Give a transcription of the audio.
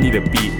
你的逼。